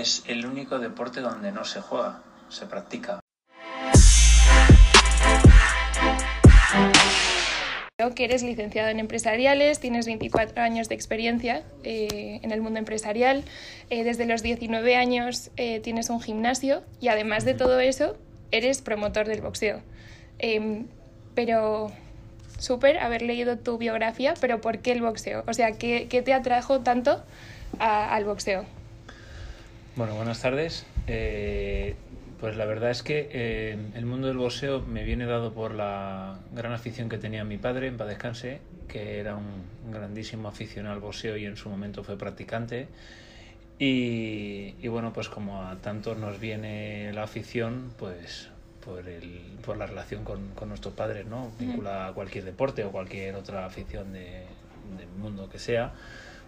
es el único deporte donde no se juega, se practica. Creo que eres licenciado en empresariales, tienes 24 años de experiencia eh, en el mundo empresarial, eh, desde los 19 años eh, tienes un gimnasio y además de todo eso eres promotor del boxeo. Em, pero súper haber leído tu biografía, pero ¿por qué el boxeo? O sea, ¿qué, qué te atrajo tanto al boxeo? Bueno, buenas tardes. Eh, pues la verdad es que eh, el mundo del boxeo me viene dado por la gran afición que tenía mi padre, en paz descanse, que era un grandísimo aficionado al boxeo y en su momento fue practicante. Y, y bueno, pues como a tantos nos viene la afición, pues por, el, por la relación con, con nuestros padres, ¿no? Vincula a cualquier deporte o cualquier otra afición de, del mundo que sea.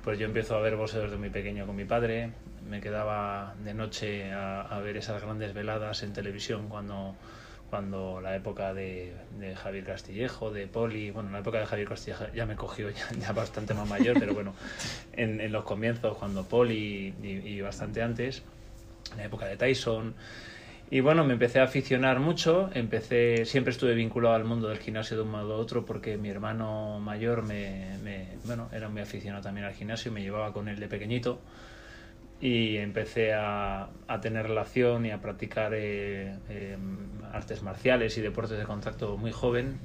Pues yo empiezo a ver boxeo desde muy pequeño con mi padre. Me quedaba de noche a, a ver esas grandes veladas en televisión cuando, cuando la época de, de, Javier Castillejo, de Poli, bueno, la época de Javier Castillejo ya me cogió ya, ya bastante más mayor, pero bueno, en, en, los comienzos, cuando Poli y, y, bastante antes, la época de Tyson, y bueno, me empecé a aficionar mucho, empecé, siempre estuve vinculado al mundo del gimnasio de un modo u otro porque mi hermano mayor me, me, bueno, era muy aficionado también al gimnasio, me llevaba con él de pequeñito. Y empecé a, a tener relación y a practicar eh, eh, artes marciales y deportes de contacto muy joven.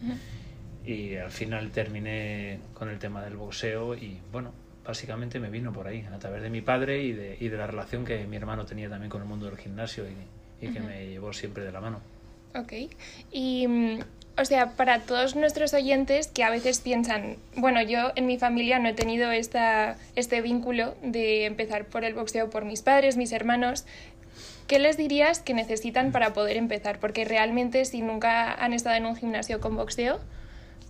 Y al final terminé con el tema del boxeo y bueno, básicamente me vino por ahí, a través de mi padre y de, y de la relación que mi hermano tenía también con el mundo del gimnasio y, y que uh -huh. me llevó siempre de la mano. Ok. Y, mm, o sea, para todos nuestros oyentes que a veces piensan, bueno, yo en mi familia no he tenido esta, este vínculo de empezar por el boxeo por mis padres, mis hermanos, ¿qué les dirías que necesitan para poder empezar? Porque realmente si nunca han estado en un gimnasio con boxeo,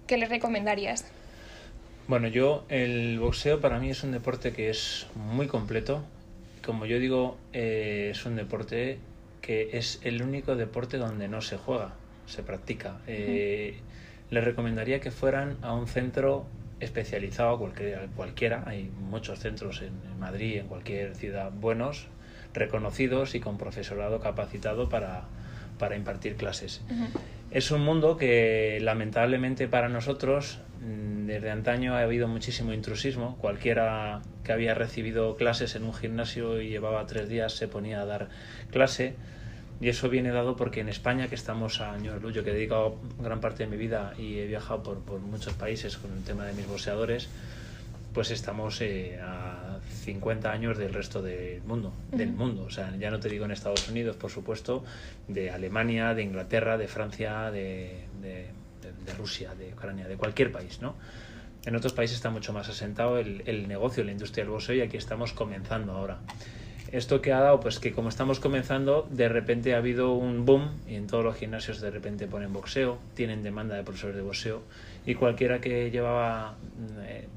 ¿qué les recomendarías? Bueno, yo el boxeo para mí es un deporte que es muy completo. Como yo digo, eh, es un deporte que es el único deporte donde no se juega, se practica. Eh, les recomendaría que fueran a un centro especializado, cualquiera, cualquiera. hay muchos centros en, Madrid, en cualquier ciudad, buenos, reconocidos y con profesorado capacitado para, para impartir clases. Uh -huh. Es un mundo que lamentablemente para nosotros desde antaño ha habido muchísimo intrusismo. Cualquiera que había recibido clases en un gimnasio y llevaba tres días se ponía a dar clase y eso viene dado porque en España, que estamos a año luz, yo que he dedicado gran parte de mi vida y he viajado por, por muchos países con el tema de mis boxeadores, pues estamos eh, a 50 años del resto del mundo, uh -huh. del mundo. O sea, ya no te digo en Estados Unidos, por supuesto, de Alemania, de Inglaterra, de Francia, de, de, de, de Rusia, de Ucrania, de cualquier país, ¿no? En otros países está mucho más asentado el, el negocio, la industria del boxeo y aquí estamos comenzando ahora. Esto que ha dado, pues que como estamos comenzando, de repente ha habido un boom y en todos los gimnasios de repente ponen boxeo, tienen demanda de profesores de boxeo y cualquiera que llevaba eh,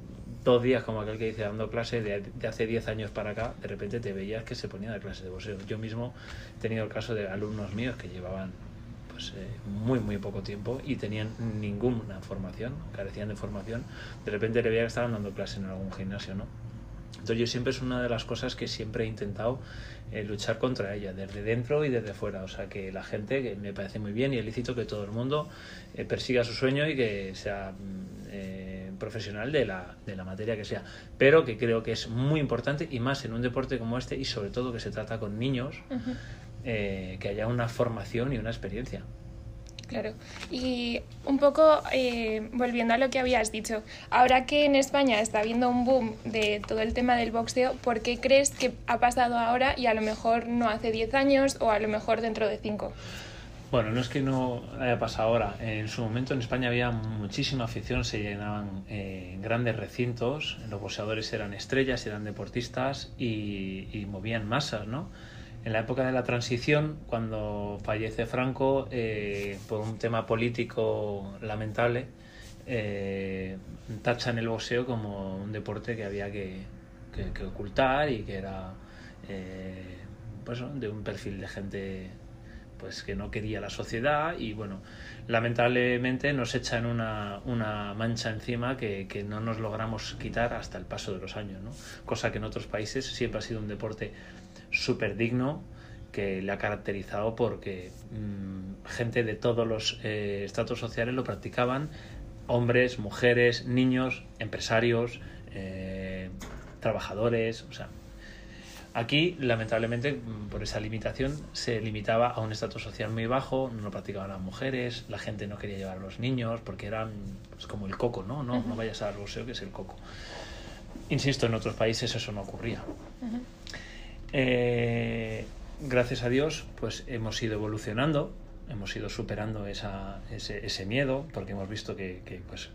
dos días, como aquel que dice, dando clase de, de hace 10 años para acá, de repente te veías que se ponía a dar clases de boxeo. Yo mismo he tenido el caso de alumnos míos que llevaban pues, eh, muy, muy poco tiempo y tenían ninguna formación, carecían de formación. De repente le veía que estaban dando clase en algún gimnasio, ¿no? Entonces yo siempre es una de las cosas que siempre he intentado eh, luchar contra ella, desde dentro y desde fuera. O sea, que la gente, que me parece muy bien y es lícito que todo el mundo eh, persiga su sueño y que sea mm, eh, profesional de la, de la materia que sea. Pero que creo que es muy importante y más en un deporte como este y sobre todo que se trata con niños, uh -huh. Que haya una formación y una experiencia. Claro. Y un poco eh, volviendo a lo que habías dicho, ahora que en España está habiendo un boom de todo el tema del boxeo, ¿por qué crees que ha pasado ahora y a lo mejor no hace 10 años o a lo mejor dentro de 5? Bueno, no es que no haya pasado ahora. En su momento en España había muchísima afición, se llenaban eh, grandes recintos, los boxeadores eran estrellas, eran deportistas y, y movían masas, ¿no? En la época de la transición, cuando fallece Franco, eh, por un tema político lamentable, eh, tachan el boxeo como un deporte que había que, que, ocultar y que era eh, pues, de un perfil de gente pues que no quería la sociedad y bueno, lamentablemente nos echan una, una mancha encima que, que, no nos logramos quitar hasta el paso de los años, ¿no? cosa que en otros países siempre ha sido un deporte súper digno que le ha caracterizado porque mm, gente de todos los eh, estratos sociales lo practicaban, hombres, mujeres, niños, empresarios, eh, trabajadores, o sea, Aquí, lamentablemente, mm, por esa limitación, se limitaba a un estatus social muy bajo, no lo practicaban las mujeres, la gente no quería llevar a los niños porque eran pues, como el coco, ¿no? No, no vayas al boxeo, que es el coco. Insisto, en otros países eso no ocurría. Eh, gracias a Dios, pues hemos ido evolucionando hemos ido superando ese, miedo porque hemos visto que, pues,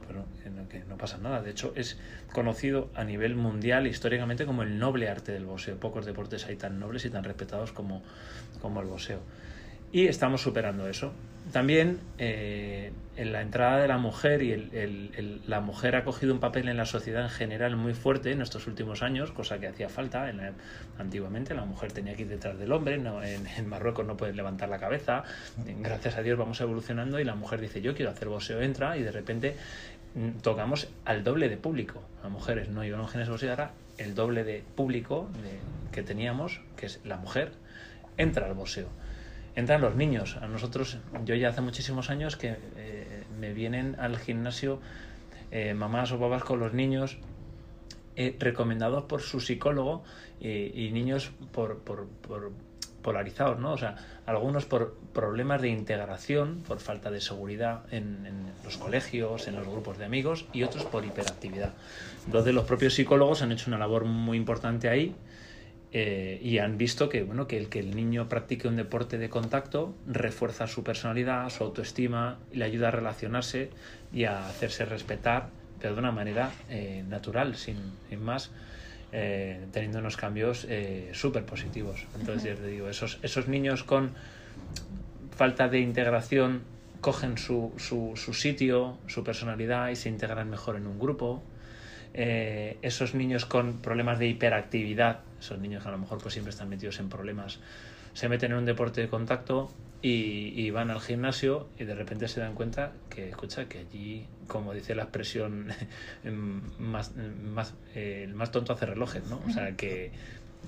que no pasa nada. De hecho, es conocido a nivel mundial históricamente como el noble arte del boxeo. Pocos deportes hay tan nobles y tan respetados como, como el boxeo. Y estamos superando eso. También eh, en la entrada de la mujer y la mujer ha cogido un papel en la sociedad en general muy fuerte en estos últimos años, cosa que hacía falta. En antiguamente la mujer tenía que ir detrás del hombre, en, Marruecos no puedes levantar la cabeza. Gracias a Dios vamos evolucionando y la mujer dice yo quiero hacer boxeo, entra y de repente mm, tocamos al doble de público. Las mujeres no iban a genes boxeo, ahora el doble de público que teníamos, que es la mujer, entra al boxeo entran los niños. A nosotros, yo ya hace muchísimos años que eh, me vienen al gimnasio eh, mamás o papás con los niños eh, recomendados por su psicólogo y niños por, por, polarizados, ¿no? O sea, algunos por problemas de integración, por falta de seguridad en, en, los colegios, en los grupos de amigos, y otros por hiperactividad. Entonces, los propios psicólogos han hecho una labor muy importante ahí eh, y han visto que, bueno, que el que el niño practique un deporte de contacto refuerza su personalidad, su autoestima, y le ayuda a relacionarse y a hacerse respetar, pero de una manera eh, natural, sin, más, eh, teniendo unos cambios súper positivos. Entonces, digo, esos, esos niños con falta de integración cogen su, su, su sitio, su personalidad y se integran mejor en un grupo eh, esos niños con problemas de hiperactividad, esos niños que a lo mejor pues siempre están metidos en problemas, se meten en un deporte de contacto y, van al gimnasio y de repente se dan cuenta que, escucha, que allí, como dice la expresión, más, más, eh, el más tonto hace relojes, ¿no? O sea, que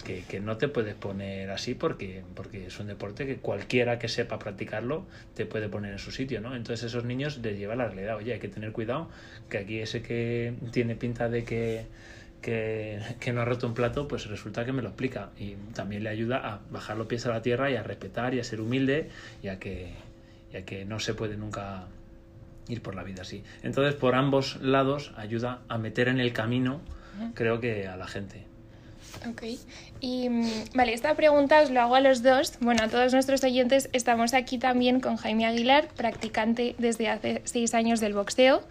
que, que, no te puedes poner así porque, porque es un deporte que cualquiera que sepa practicarlo te puede poner en su sitio, ¿no? Entonces esos niños les lleva la realidad, oye, hay que tener cuidado, que aquí ese que tiene pinta de que, que, que, no ha roto un plato, pues resulta que me lo explica y también le ayuda a bajar los pies a la tierra y a respetar y a ser humilde y a que, y a que no se puede nunca ir por la vida así. Entonces por ambos lados ayuda a meter en el camino, creo que a la gente. Ok. Y mm, vale, esta pregunta os lo hago a los dos. Bueno, a todos nuestros oyentes, estamos aquí también con Jaime Aguilar, practicante desde hace seis años del boxeo.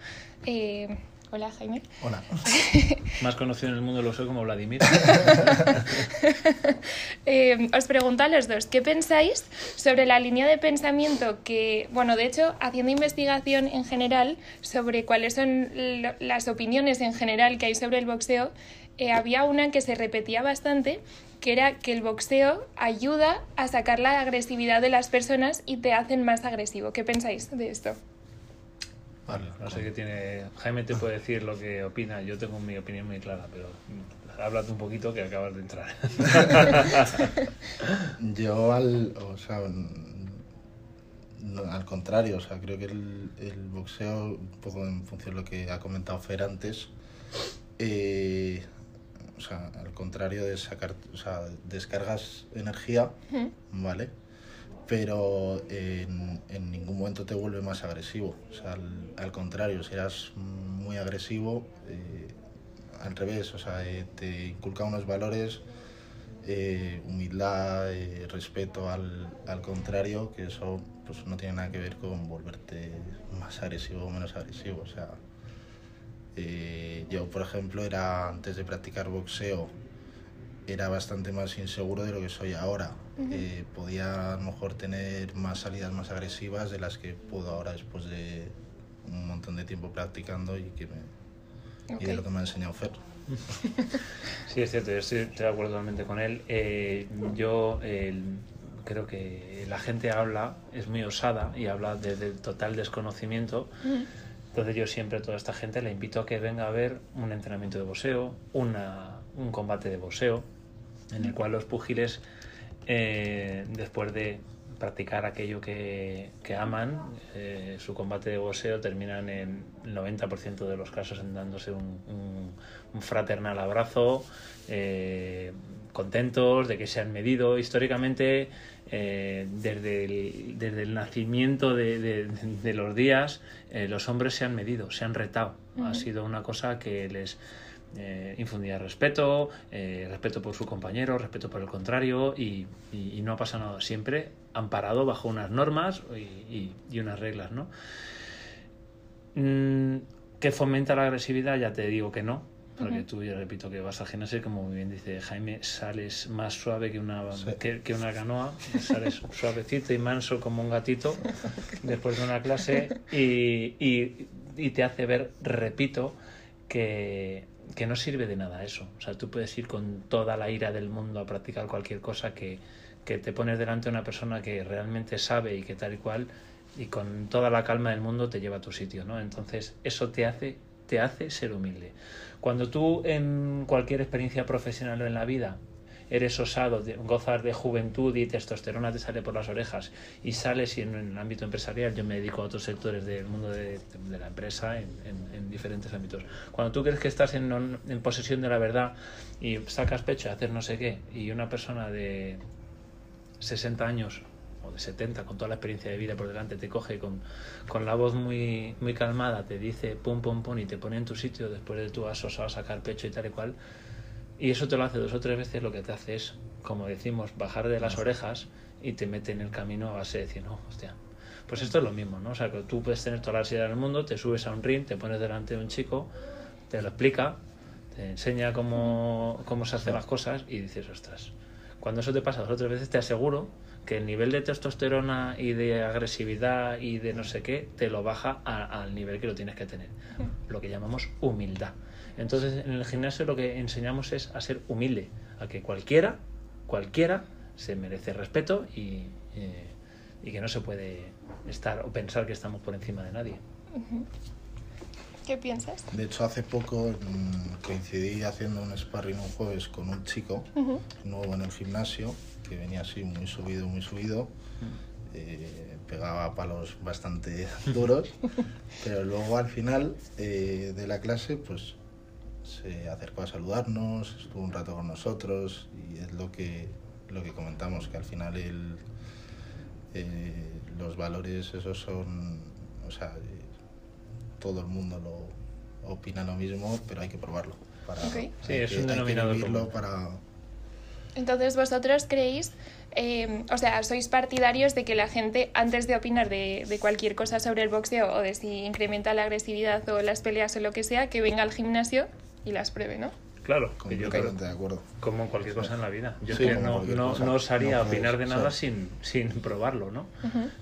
Eh, hola, Jaime. Hola. Más conocido en el mundo del boxeo como Vladimir. Eh, os pregunto a los dos, ¿qué pensáis sobre la línea de pensamiento que, bueno, de hecho, haciendo investigación en general sobre cuáles son las opiniones en general que hay sobre el boxeo, eh, había una que se repetía bastante, que era que el boxeo ayuda a sacar la agresividad de las personas y te hacen más agresivo. ¿Qué pensáis de esto? Vale, no sé qué tiene. Jaime te puede decir lo que opina. Yo tengo mi opinión muy clara, pero háblate un poquito que acabas de entrar. Yo al, o sea, al contrario, o sea, creo que el, el boxeo, un poco en función de lo que ha comentado Fer antes, eh, o sea, al contrario de sacar, o sea, descargas energía, ¿vale? Pero en, en, ningún momento te vuelve más agresivo. O sea, al, contrario, serás muy agresivo, eh, al revés, o sea, eh, te inculca unos valores, eh, humildad, respeto al, al contrario, que eso pues no tiene nada que ver con volverte más agresivo o menos agresivo. O sea, eh, yo, por ejemplo, era antes de practicar boxeo, era bastante más inseguro de lo que soy ahora. Eh, podía a lo mejor tener más salidas más agresivas de las que puedo ahora después de un montón de tiempo practicando y, que me, y de lo que me ha enseñado Fer. Sí, es cierto, estoy, de acuerdo totalmente con él. Eh, yo creo que la gente habla, es muy osada y habla desde el total desconocimiento. Entonces yo siempre a toda esta gente le invito a que venga a ver un entrenamiento de boxeo, una, un combate de boxeo, en el cual los púgiles eh, después de practicar aquello que, aman, eh, su combate de boxeo terminan en el 90% de los casos en dándose un fraternal abrazo, eh, contentos de que se han medido. Históricamente eh, desde, el, desde el nacimiento de, de- de los días eh, los hombres se han medido, se han retado. Ha sido una cosa que les eh, infundía respeto, respeto por su compañero, respeto por el contrario y, y- y no ha pasado nada. Siempre amparado bajo unas normas y unas reglas, ¿no? Mm, ¿Que fomenta la agresividad? Ya te digo que no. Porque tú, yo repito, que vas al gimnasio como muy bien dice Jaime, sales más suave que una, Sí. que, que una canoa, sales suavecito y manso como un gatito después de una clase y, y- y te hace ver, repito, que, que no sirve de nada eso. O sea, tú puedes ir con toda la ira del mundo a practicar cualquier cosa que, que te pones delante de una persona que realmente sabe y que tal y cual y con toda la calma del mundo te lleva a tu sitio, ¿no? Entonces, eso te hace te hace ser humilde. Cuando tú en cualquier experiencia profesional o en la vida eres osado, gozas de juventud y testosterona te sale por las orejas y sales y en, el ámbito empresarial, yo me dedico a otros sectores del mundo de, la empresa en, en- en diferentes ámbitos. Cuando tú crees que estás en, en posesión de la verdad y sacas pecho a hacer no sé qué y una persona de 60 años o de 70 con toda la experiencia de vida por delante te coge con, con la voz muy, muy calmada, te dice pum pum pum y te pone en tu sitio después de tú has osado sacar pecho y tal y cual y eso te lo hace dos o tres veces lo que te hace es, como decimos, bajar de las orejas y te mete en el camino a base de decir, no, hostia. Pues esto es lo mismo, ¿no? O sea, que tú puedes tener toda la ansiedad del mundo, te subes a un ring, te pones delante de un chico, te lo explica, te enseña cómo, cómo se hacen las cosas y dices, ostras. Cuando eso te pasa dos o tres veces, te aseguro que el nivel de testosterona y de agresividad y de no sé qué te lo baja a- al nivel que lo tienes que tener. Lo que llamamos humildad. Entonces, en el gimnasio lo que enseñamos es a ser humilde, a que cualquiera, cualquiera se merece respeto y, eh, y que no se puede estar o pensar que estamos por encima de nadie. ¿Qué piensas? De hecho, hace poco mm, coincidí haciendo un sparring un jueves con un chico nuevo en el gimnasio que venía así muy subido, muy subido. eh, pegaba palos bastante duros, pero luego al final eh, de la clase, pues se acercó a saludarnos, estuvo un rato con nosotros y es lo que, lo que comentamos, que al final el, eh, los valores esos son, o sea, eh, todo el mundo lo opina lo mismo, pero hay que probarlo. Para, Ok. hay Sí, es que- un hay que denominador vivirlo común. para Entonces vosotros creéis, eh, o sea, sois partidarios de que la gente antes de opinar de, de cualquier cosa sobre el boxeo o de si incrementa la agresividad o las peleas o lo que sea, que venga al gimnasio y las pruebe, ¿no? Claro, que yo creo, completamente de acuerdo. como cualquier cosa en la vida. Yo Sí, es que no, no, no osaría No puedes, opinar de nada sí. sin, sin probarlo, ¿no?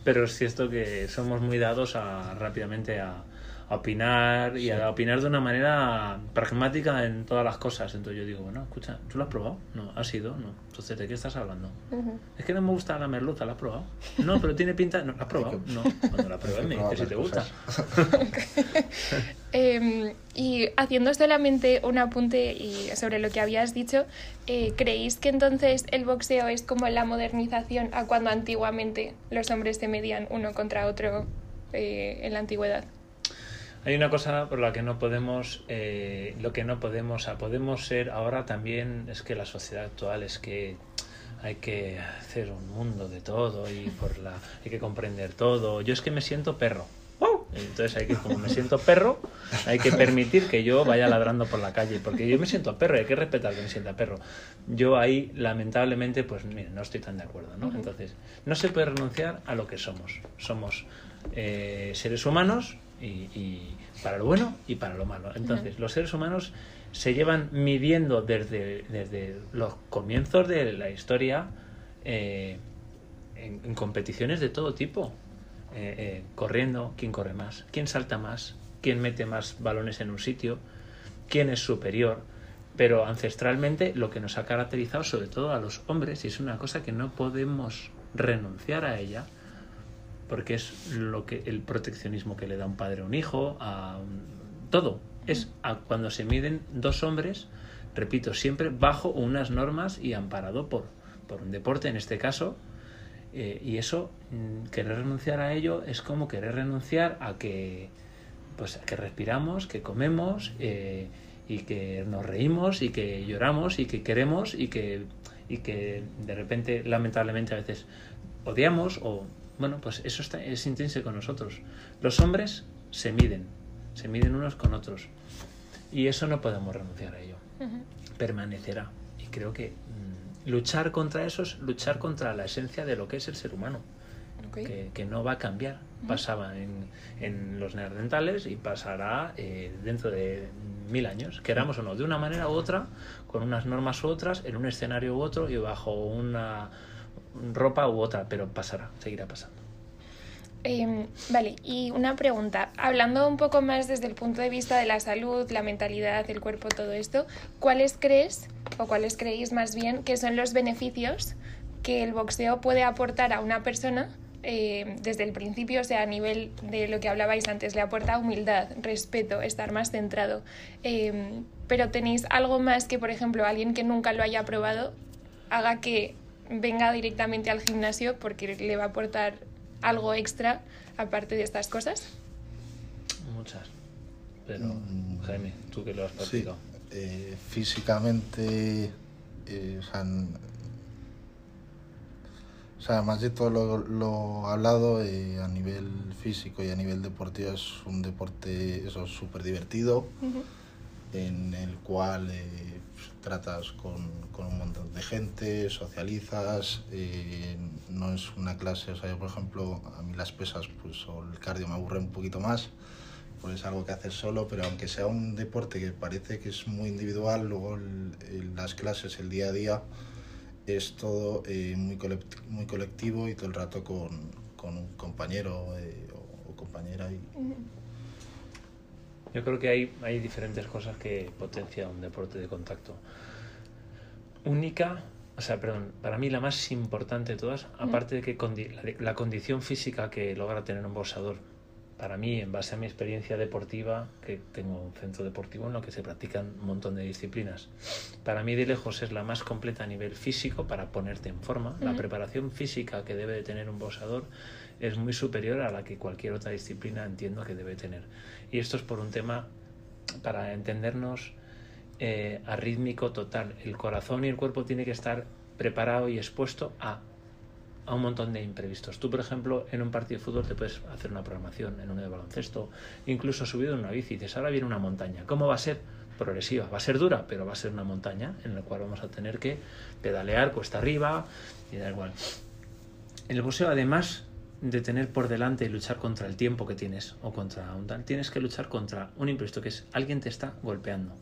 Pero es cierto que somos muy dados a rápidamente a, a opinar y a opinar de una manera pragmática en todas las cosas. Entonces yo digo, bueno, escucha, ¿tú lo has probado? No, ¿has ido? No. Entonces, ¿de qué estás hablando? Es que no me gusta la merluza, ¿la has probado? No, pero tiene pinta... ¿No la has probado? No, cuando la pruebes me que dices si te gusta. Eh, y haciendo solamente un apunte y sobre lo que habías dicho, eh, ¿creéis que entonces el boxeo es como la modernización a cuando antiguamente los hombres se medían uno contra otro eh, en la antigüedad? Hay una cosa por la que no podemos, eh, lo que no podemos, podemos ser ahora también es que la sociedad actual es que hay que hacer un mundo de todo y por la hay que comprender todo. Yo es que me siento perro. Entonces hay que, como me siento perro, hay que permitir que yo vaya ladrando por la calle, porque yo me siento perro y hay que respetar que me sienta perro. Yo ahí, lamentablemente, pues mira, no estoy tan de acuerdo, ¿no? Entonces, no se puede renunciar a lo que somos. Somos eh, seres humanos y, y para lo bueno y para lo malo. Entonces, los seres humanos se llevan midiendo desde, desde los comienzos de la historia eh, en, en competiciones de todo tipo. Eh, eh, corriendo, quién corre más, quién salta más, quién mete más balones en un sitio, quién es superior. Pero ancestralmente lo que nos ha caracterizado, sobre todo a los hombres, y es una cosa que no podemos renunciar a ella, porque es lo que el proteccionismo que le da un padre a un hijo, a todo. Es a cuando se miden dos hombres, repito, siempre bajo unas normas y amparado por, por un deporte en este caso, eh, y eso, mm, querer renunciar a ello es como querer renunciar a que, pues, a que respiramos, que comemos eh, y que nos reímos y que lloramos y que queremos y que, y que de repente, lamentablemente, a veces odiamos o, bueno, pues eso está, es intrínseco con nosotros. Los hombres se miden, se miden unos con otros y eso no podemos renunciar a ello. Permanecerá. Y creo que luchar contra eso es luchar contra la esencia de lo que es el ser humano. Que, no va a cambiar. Pasaba en, en, los neandertales y pasará eh, dentro de mil años, queramos o no, de una manera u otra, con unas normas u otras, en un escenario u otro y bajo una ropa u otra, pero pasará, seguirá pasando. Em, vale, y una pregunta. Hablando un poco más desde el punto de vista de la salud, la mentalidad, el cuerpo, todo esto, ¿cuáles crees o cuáles creéis más bien que son los beneficios que el boxeo puede aportar a una persona em, desde el principio, o sea, a nivel de lo que hablabais antes, le aporta humildad, respeto, estar más centrado. Em, pero tenéis algo más que, por ejemplo, alguien que nunca lo haya probado haga que venga directamente al gimnasio porque le va a aportar algo extra aparte de estas cosas? Muchas. Pero, mm, Jaime, tú que lo has practicado. Eh, físicamente, eh, o, sea, más de todo lo, lo hablado, eh, a nivel físico y a nivel deportivo es un deporte eso súper divertido, en el cual tratas con, con, un montón de gente, socializas, eh, no es una clase, o sea, yo por ejemplo, a mí las pesas pues, o el cardio me aburre un poquito más, pues es algo que hacer solo, pero aunque sea un deporte que parece que es muy individual, luego las clases, el día a día, es todo eh, muy, muy colectivo y todo el rato con, con un compañero eh, o, compañera. Y, yo creo que hay, hay diferentes cosas que potencia un deporte de contacto. Única, o sea, perdón, para mí la más importante de todas, aparte de que la, condición física que logra tener un boxeador, para mí, en base a mi experiencia deportiva, que tengo un centro deportivo en lo que se practican un montón de disciplinas, para mí de lejos es la más completa a nivel físico para ponerte en forma. La preparación física que debe de tener un boxeador es muy superior a la que cualquier otra disciplina entiendo que debe tener. Y esto es por un tema, para entendernos, eh, arrítmico total. El corazón y el cuerpo tiene que estar preparado y expuesto a, a un montón de imprevistos. Tú, por ejemplo, en un partido de fútbol te puedes hacer una programación, en uno de baloncesto, incluso subido en una bici. Dices, ahora viene una montaña. ¿Cómo va a ser? Progresiva. Va a ser dura, pero va a ser una montaña en la cual vamos a tener que pedalear cuesta arriba y da igual. El boxeo, además, de tener por delante y luchar contra el tiempo que tienes o contra un tal, tienes que luchar contra un imprevisto que es alguien te está golpeando.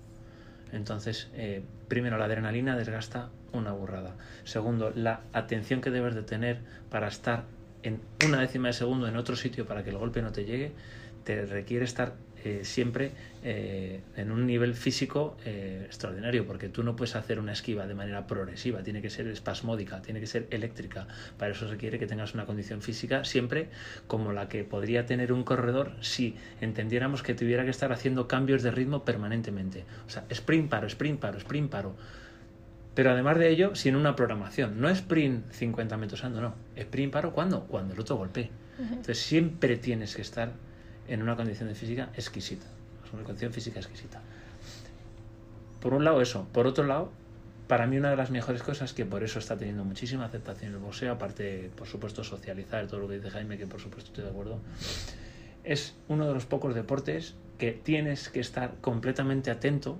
Entonces, eh, primero, la adrenalina desgasta una burrada. Segundo, la atención que debes de tener para estar en una décima de segundo en otro sitio para que el golpe no te llegue, te requiere estar eh, siempre eh, en un nivel físico eh, extraordinario, porque tú no puedes hacer una esquiva de manera progresiva, tiene que ser espasmódica, tiene que ser eléctrica. Para eso requiere que tengas una condición física siempre como la que podría tener un corredor si entendiéramos que tuviera que estar haciendo cambios de ritmo permanentemente. O sea, sprint paro, sprint paro, sprint paro. Pero además de ello, sin una programación. No sprint 50 metros ando, no. Sprint paro, ¿cuándo? Cuando el otro golpee. Entonces siempre tienes que estar en una condición de física exquisita. Una condición física exquisita. Por un lado eso. Por otro lado, para mí una de las mejores cosas, que por eso está teniendo muchísima aceptación el boxeo, aparte, por supuesto, socializar, todo lo que dice Jaime, que por supuesto estoy de acuerdo, es uno de los pocos deportes que tienes que estar completamente atento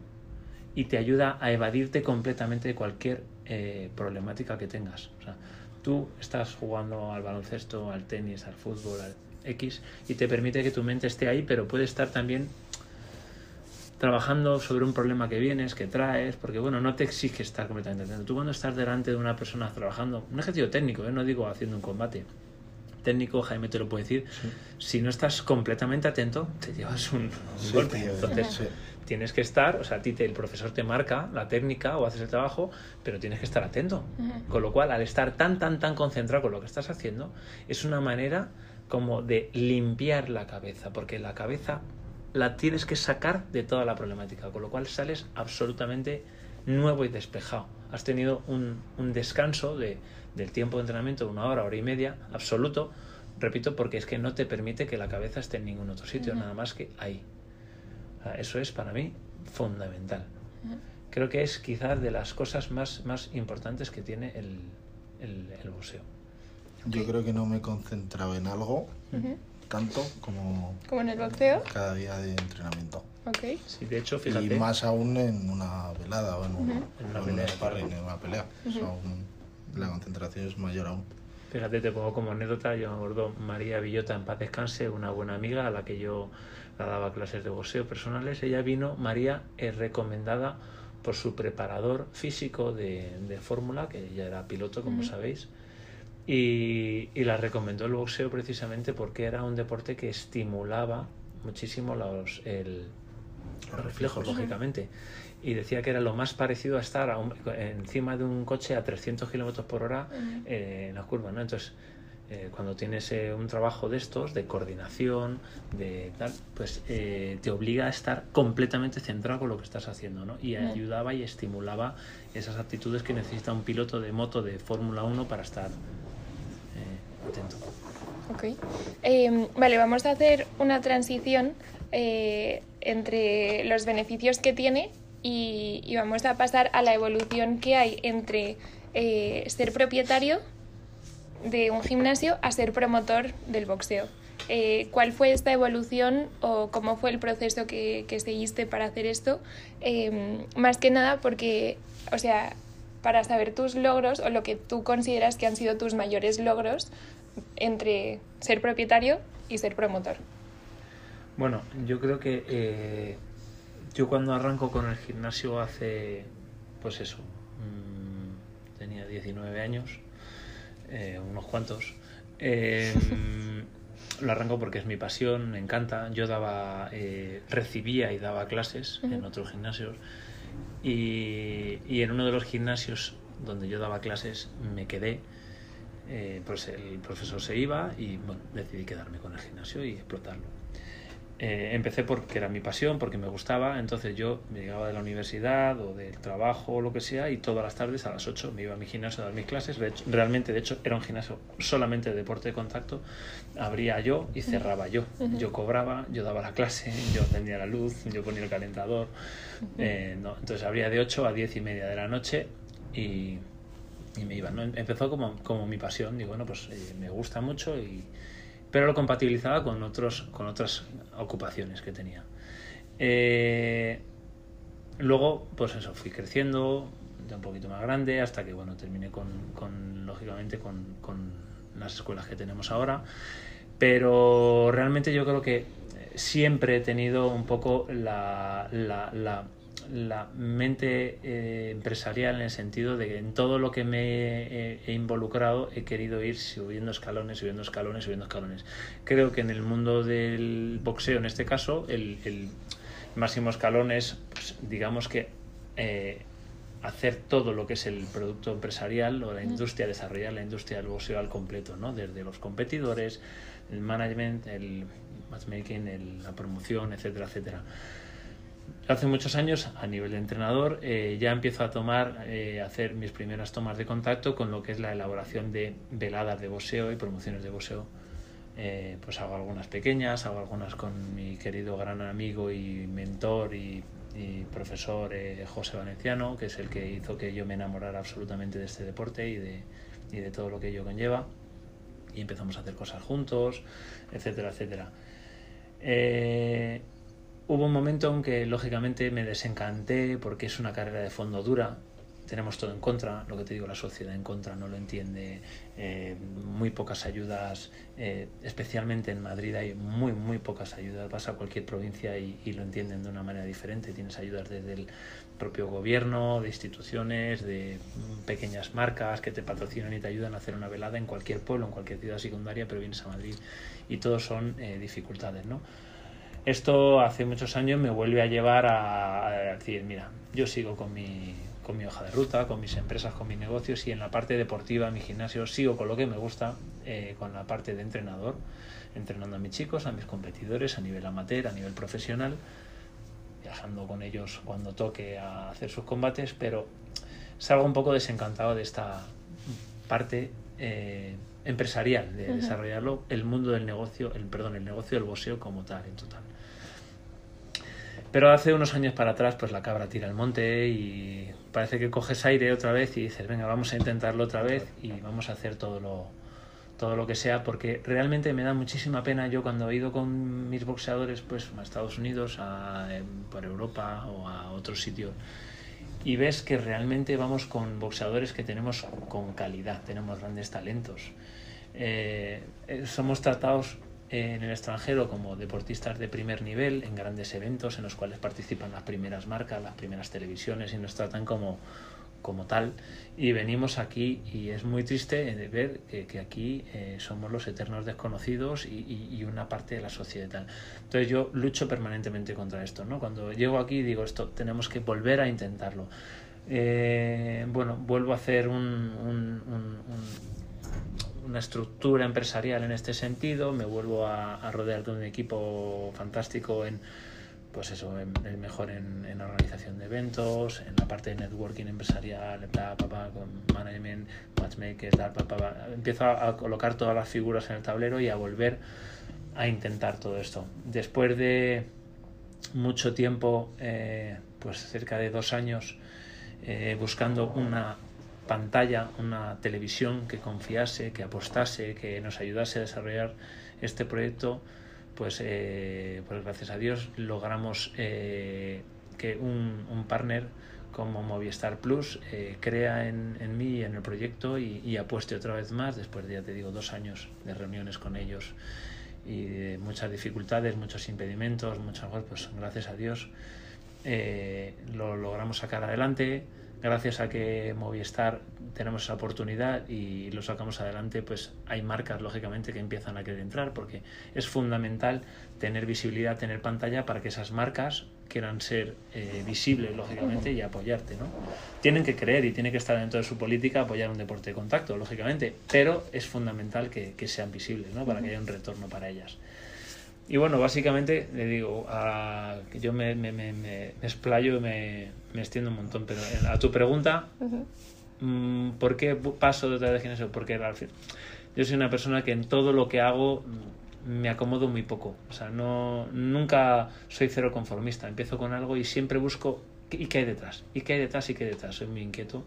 y te ayuda a evadirte completamente de cualquier eh, problemática que tengas. O sea, tú estás jugando al baloncesto, al tenis, al fútbol, al X y te permite que tu mente esté ahí, pero puede estar también trabajando sobre un problema que vienes, que traes, porque bueno, no te exige estar completamente atento. Tú cuando estás delante de una persona trabajando, un ejercicio técnico, ¿eh? no digo haciendo un combate, técnico, Jaime te lo puede decir, si no estás completamente atento, te llevas un, golpe. Entonces, tienes que estar, o sea, a ti te, el profesor te marca la técnica o haces el trabajo, pero tienes que estar atento. Con lo cual, al estar tan, tan, tan concentrado con lo que estás haciendo, es una manera como de limpiar la cabeza, porque la cabeza la tienes que sacar de toda la problemática, con lo cual sales absolutamente nuevo y despejado. Has tenido un, un descanso de, del tiempo de entrenamiento, una hora, hora y media, absoluto, repito, porque es que no te permite que la cabeza esté en ningún otro sitio, Ujú. nada más que ahí. O sea, eso es para mí fundamental. Ujú. Creo que es quizás de las cosas más, más importantes que tiene el, el, el boxeo. Yo creo que no me he concentrado en algo Ujú. tanto como Como en el boxeo. cada día de entrenamiento. Ok. Sí, de hecho, fíjate, Y más aún en una velada o en. En una en un pelea. sparring, en una pelea. La concentración es mayor aún. Fíjate, te pongo como anécdota, yo me acuerdo María Villota, en paz descanse, una buena amiga a la que yo la daba clases de boxeo personales. Ella vino, María, es recomendada por su preparador físico de, de fórmula, que ella era piloto, como sabéis, y, y la recomendó el boxeo precisamente porque era un deporte que estimulaba muchísimo los, el, los reflejos, lógicamente. Y decía que era lo más parecido a estar a un- encima de un coche a 300 kilómetros por hora eh, en la curva, ¿no? Entonces, eh, cuando tienes eh, un trabajo de estos, de coordinación, de tal, pues eh, te obliga a estar completamente centrado con lo que estás haciendo, ¿no? Y ayudaba y estimulaba esas actitudes que necesita un piloto de moto de Fórmula 1 para estar eh, atento. Ok. Eh, vale, vamos a hacer una transición eh, entre los beneficios que tiene y, vamos a pasar a la evolución que hay entre eh, ser propietario de un gimnasio a ser promotor del boxeo. Eh, ¿Cuál fue esta evolución o cómo fue el proceso que, que seguiste para hacer esto? Eh, más que nada porque, o sea, para saber tus logros o lo que tú consideras que han sido tus mayores logros entre ser propietario y ser promotor. Bueno, yo creo que eh, yo cuando arranco con el gimnasio hace, pues eso, mm, tenía 19 años, eh, unos cuantos. Eh, lo arranco porque es mi pasión, me encanta. Yo daba, eh, recibía y daba clases en otros gimnasios y, y en uno de los gimnasios donde yo daba clases me quedé. eh, pues el profesor se iba y bueno, decidí quedarme con el gimnasio y explotarlo. Eh, empecé porque era mi pasión, porque me gustaba, entonces yo me llegaba de la universidad o del trabajo o lo que sea y todas las tardes a las 8 me iba a mi gimnasio a dar mis clases. De hecho, realmente, de hecho, era un gimnasio solamente de deporte de contacto. Abría yo y cerraba yo. Yo cobraba, yo daba la clase, yo encendía la luz, yo ponía el calentador. Eh, no, entonces abría de 8 a 10 y media de la noche y, y me iba. ¿no? Empezó como, como mi pasión, digo, bueno, pues eh, me gusta mucho y pero lo compatibilizaba con otros con otras ocupaciones que tenía. Eh, luego pues eso fui creciendo ya un poquito más grande hasta que bueno terminé con, con, lógicamente con, con las escuelas que tenemos ahora. Pero realmente yo creo que siempre he tenido un poco la, la mente eh, empresarial en el sentido de que en todo lo que me he, he involucrado he querido ir subiendo escalones, subiendo escalones, subiendo escalones. Creo que en el mundo del boxeo, en este caso, el, el máximo escalón es, pues, digamos que, eh, hacer todo lo que es el producto empresarial o la industria, desarrollar la industria del boxeo al completo, ¿no? Desde los competidores, el management, el matchmaking, el- la promoción, etcétera, etcétera. Hace muchos años, a nivel de entrenador, eh, ya empiezo a tomar, eh, hacer mis primeras tomas de contacto con lo que es la elaboración de veladas de boxeo y promociones de boxeo. Eh, pues hago algunas pequeñas, hago algunas con mi querido gran amigo y mentor y, profesor José Valenciano, que es el que hizo que yo me enamorara absolutamente de este deporte y de, y de todo lo que ello conlleva. Y empezamos a hacer cosas juntos, etcétera, etcétera. Hubo un momento en que lógicamente me desencanté porque es una carrera de fondo dura. Tenemos todo en contra, lo que te digo, la sociedad en contra no lo entiende, eh, muy pocas ayudas, eh, especialmente en Madrid hay muy, muy pocas ayudas. Vas a cualquier provincia y, lo entienden de una manera diferente. Tienes ayudas desde el propio gobierno, de instituciones, de pequeñas marcas que te patrocinan y te ayudan a hacer una velada en cualquier pueblo, en cualquier ciudad secundaria, pero vienes a Madrid y todos son eh, dificultades, ¿no? Esto hace muchos años me vuelve a llevar a, a decir, mira, yo sigo con mi, con mi hoja de ruta, con mis empresas, con mis negocios y en la parte deportiva, mi gimnasio, sigo con lo que me gusta, eh, con la parte de entrenador, entrenando a mis chicos, a mis competidores a nivel amateur, a nivel profesional, viajando con ellos cuando toque a hacer sus combates, pero salgo un poco desencantado de esta parte eh, empresarial, de desarrollarlo, el mundo del negocio, el perdón, el negocio del boxeo como tal, en total. Pero hace unos años para atrás, pues la cabra tira el monte y parece que coges aire otra vez y dices, venga, vamos a intentarlo otra vez y vamos a hacer todo lo, todo lo que sea, porque realmente me da muchísima pena yo cuando he ido con mis boxeadores pues a Estados Unidos, a, por Europa o a otros sitios y ves que realmente vamos con boxeadores que tenemos con calidad, tenemos grandes talentos. Eh, eh, somos tratados en el extranjero como deportistas de primer nivel en grandes eventos en los cuales participan las primeras marcas, las primeras televisiones y nos tratan como, como tal. Y venimos aquí y es muy triste ver que, aquí eh, somos los eternos desconocidos y, una parte de la sociedad. Entonces yo lucho permanentemente contra esto. ¿no? Cuando llego aquí digo esto, tenemos que volver a intentarlo. Eh, bueno, vuelvo a hacer un una estructura empresarial en este sentido, me vuelvo a, rodear de un equipo fantástico en, pues eso, en, mejor en, en, organización de eventos, en la parte de networking empresarial, bla, con management, matchmakers, empiezo a, colocar todas las figuras en el tablero y a volver a intentar todo esto. Después de mucho tiempo, eh, pues cerca de dos años, eh, buscando una pantalla, una televisión que confiase, que apostase, que nos ayudase a desarrollar este proyecto, pues, eh, pues gracias a Dios logramos eh, que un, un, partner como Movistar Plus eh, crea en, en, mí y en el proyecto y, apueste otra vez más, después de, ya te digo, dos años de reuniones con ellos. Y de muchas dificultades, muchos impedimentos, muchas cosas, pues gracias a Dios lo logramos sacar adelante gracias a que Movistar tenemos esa oportunidad y lo sacamos adelante, pues hay marcas, lógicamente, que empiezan a querer entrar, porque es fundamental tener visibilidad, tener pantalla para que esas marcas quieran ser eh, visibles, lógicamente, y apoyarte, ¿no? Tienen que creer y tiene que estar dentro de su política apoyar un deporte de contacto, lógicamente, pero es fundamental que, que sean visibles, ¿no? Para que haya un retorno para ellas. Y bueno, básicamente le digo, a, yo me, me, me, me explayo, me, me extiendo un montón, pero a tu pregunta, mm, ¿por qué paso detrás de gimnasio? Porque al fin, yo soy una persona que en todo lo que hago mm, me acomodo muy poco. O sea, no, nunca soy cero conformista. Empiezo con algo y siempre busco ¿y qué hay detrás? ¿Y qué hay detrás? ¿Y qué hay detrás? Soy muy inquieto.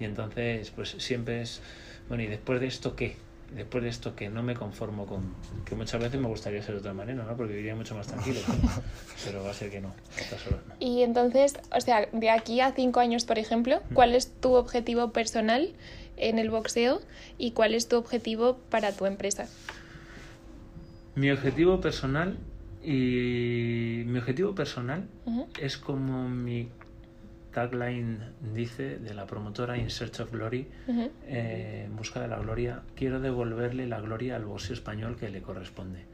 Y entonces, pues siempre es, bueno, ¿y después de esto qué? Después de esto que no me conformo con que muchas veces me gustaría ser de otra manera no porque viviría mucho más tranquilo pero va a ser que no, y entonces o sea de aquí a cinco años por ejemplo cuál es tu objetivo personal en el boxeo y cuál es tu objetivo para tu empresa mi objetivo personal y mi objetivo personal es como mi tagline dice de la promotora In Search of Glory, eh, en busca de la gloria, quiero devolverle la gloria al boxeo español que le corresponde,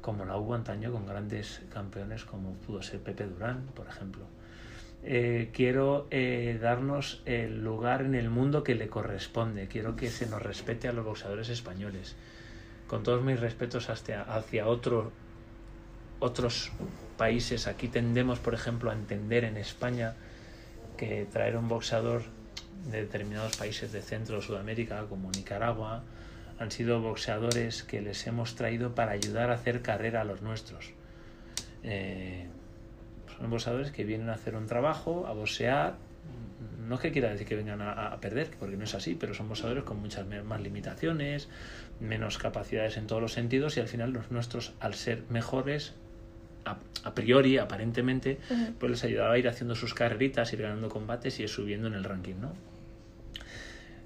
como la hubo antaño con grandes campeones como pudo ser Pepe Durán, por ejemplo. Eh, quiero eh, darnos el lugar en el mundo que le corresponde, quiero que se nos respete a los boxeadores españoles, con todos mis respetos hacia, hacia otro, otros países. Aquí tendemos, por ejemplo, a entender en España que traer un boxeador de determinados países de Centro o Sudamérica, como Nicaragua, han sido boxeadores que les hemos traído para ayudar a hacer carrera a los nuestros. Eh, son boxeadores que vienen a hacer un trabajo, a boxear. No es que quiera decir que vengan a, a, perder, porque no es así, pero son boxeadores con muchas más limitaciones, menos capacidades en todos los sentidos y al final los nuestros, al ser mejores, a, priori, aparentemente, pues les ayudaba a ir haciendo sus carreritas, ir ganando combates y ir subiendo en el ranking, ¿no?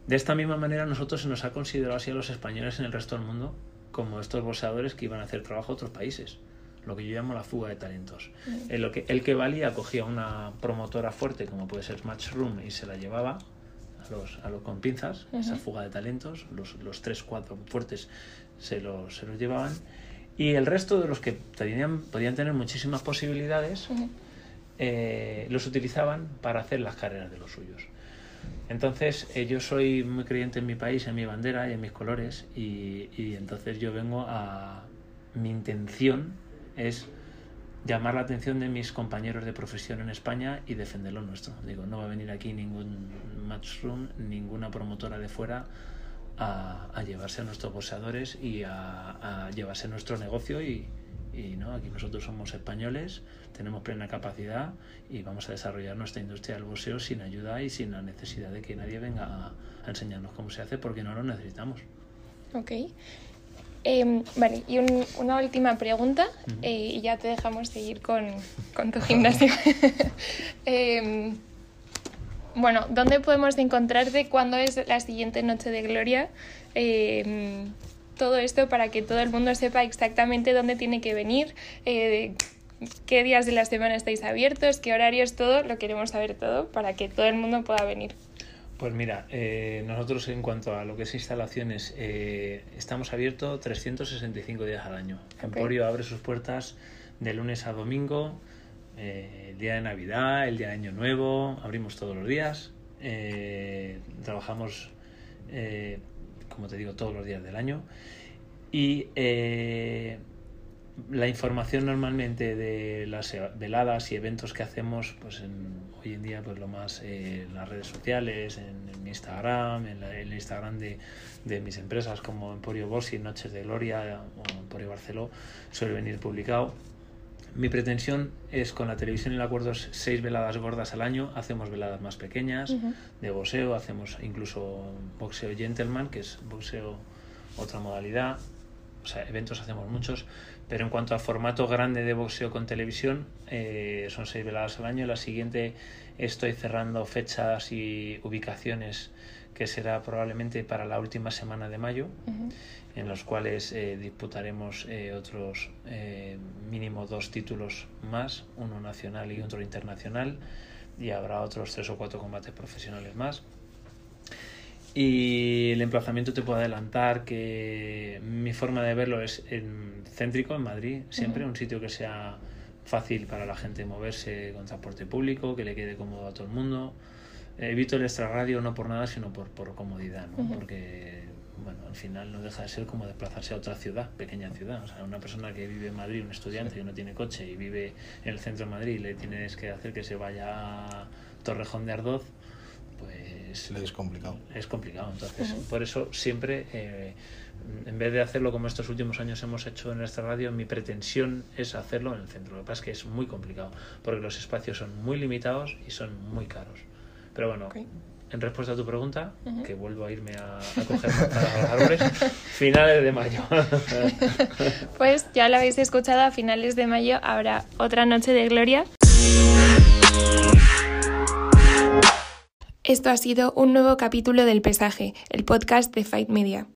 De esta misma manera, nosotros se nos ha considerado así a los españoles en el resto del mundo como estos boxeadores que iban a hacer trabajo a otros países, lo que yo llamo la fuga de talentos. lo que, el que valía cogía una promotora fuerte, como puede ser Matchroom, y se la llevaba a los, a los con pinzas, esa fuga de talentos, los, los tres, cuatro fuertes se los, se los llevaban y el resto de los que tenían, podían tener muchísimas posibilidades, eh, los utilizaban para hacer las carreras de los suyos. Entonces, eh, yo soy muy creyente en mi país, en mi bandera y en mis colores, y, y entonces yo vengo a. Mi intención es llamar la atención de mis compañeros de profesión en España y defender lo nuestro. Digo, no va a venir aquí ningún matchroom, ninguna promotora de fuera a, a llevarse a nuestros boxeadores y a, a llevarse nuestro negocio y, y no, aquí nosotros somos españoles, tenemos plena capacidad y vamos a desarrollar nuestra industria del boxeo sin ayuda y sin la necesidad de que nadie venga a, a enseñarnos cómo se hace porque no lo necesitamos. Ok. Eh, vale, y un, una última pregunta eh, y ya te dejamos seguir con, con tu gimnasio. eh, bueno, ¿dónde podemos encontrarte? ¿Cuándo es la siguiente noche de gloria? Eh, todo esto para que todo el mundo sepa exactamente dónde tiene que venir, eh, qué días de la semana estáis abiertos, qué horarios, todo, lo queremos saber todo para que todo el mundo pueda venir. Pues mira, eh, nosotros en cuanto a lo que es instalaciones, eh, estamos abiertos 365 días al año. Emporio abre sus puertas de lunes a domingo, eh, el día de Navidad, el día de Año Nuevo, abrimos todos los días. Eh, trabajamos, eh, como te digo, todos los días del año. Y eh, la información normalmente de las e- veladas y eventos que hacemos, pues en- hoy en día, pues lo más eh, en las redes sociales, en, en Instagram, en la- el Instagram de, de mis empresas como Emporio Bossi, Noches de Gloria o Emporio Barceló, suele venir publicado. Mi pretensión es con la televisión y el acuerdo seis veladas gordas al año, hacemos veladas más pequeñas de boxeo, hacemos incluso boxeo gentleman, que es boxeo otra modalidad, o sea, eventos hacemos muchos, pero en cuanto a formato grande de boxeo con televisión, eh, son seis veladas al año. La siguiente estoy cerrando fechas y ubicaciones que será probablemente para la última semana de mayo, en los cuales eh, disputaremos eh, otros eh, mínimo dos títulos más, uno nacional y otro internacional, y habrá otros tres o cuatro combates profesionales más. Y el emplazamiento te puedo adelantar que mi forma de verlo es en céntrico, en Madrid, siempre, un sitio que sea fácil para la gente moverse con transporte público, que le quede cómodo a todo el mundo. Evito el extrarradio no por nada, sino por, por comodidad, ¿no? Porque bueno, al final no deja de ser como desplazarse a otra ciudad, pequeña ciudad. O sea, una persona que vive en Madrid, un estudiante que no tiene coche y vive en el centro de Madrid, le tienes que hacer que se vaya a Torrejón de Ardoz, pues Le es complicado. es complicado. Entonces, por eso siempre, eh, en vez de hacerlo como estos últimos años hemos hecho en esta radio, mi pretensión es hacerlo en el centro. Lo que pasa es que es muy complicado, porque los espacios son muy limitados y son muy caros. Pero bueno, en respuesta a tu pregunta, que vuelvo a irme a, a coger manzanas a los árboles, finales de mayo. Pues ya lo habéis escuchado, a finales de mayo habrá otra noche de gloria. Esto ha sido un nuevo capítulo del Pesaje, el podcast de Fight Media.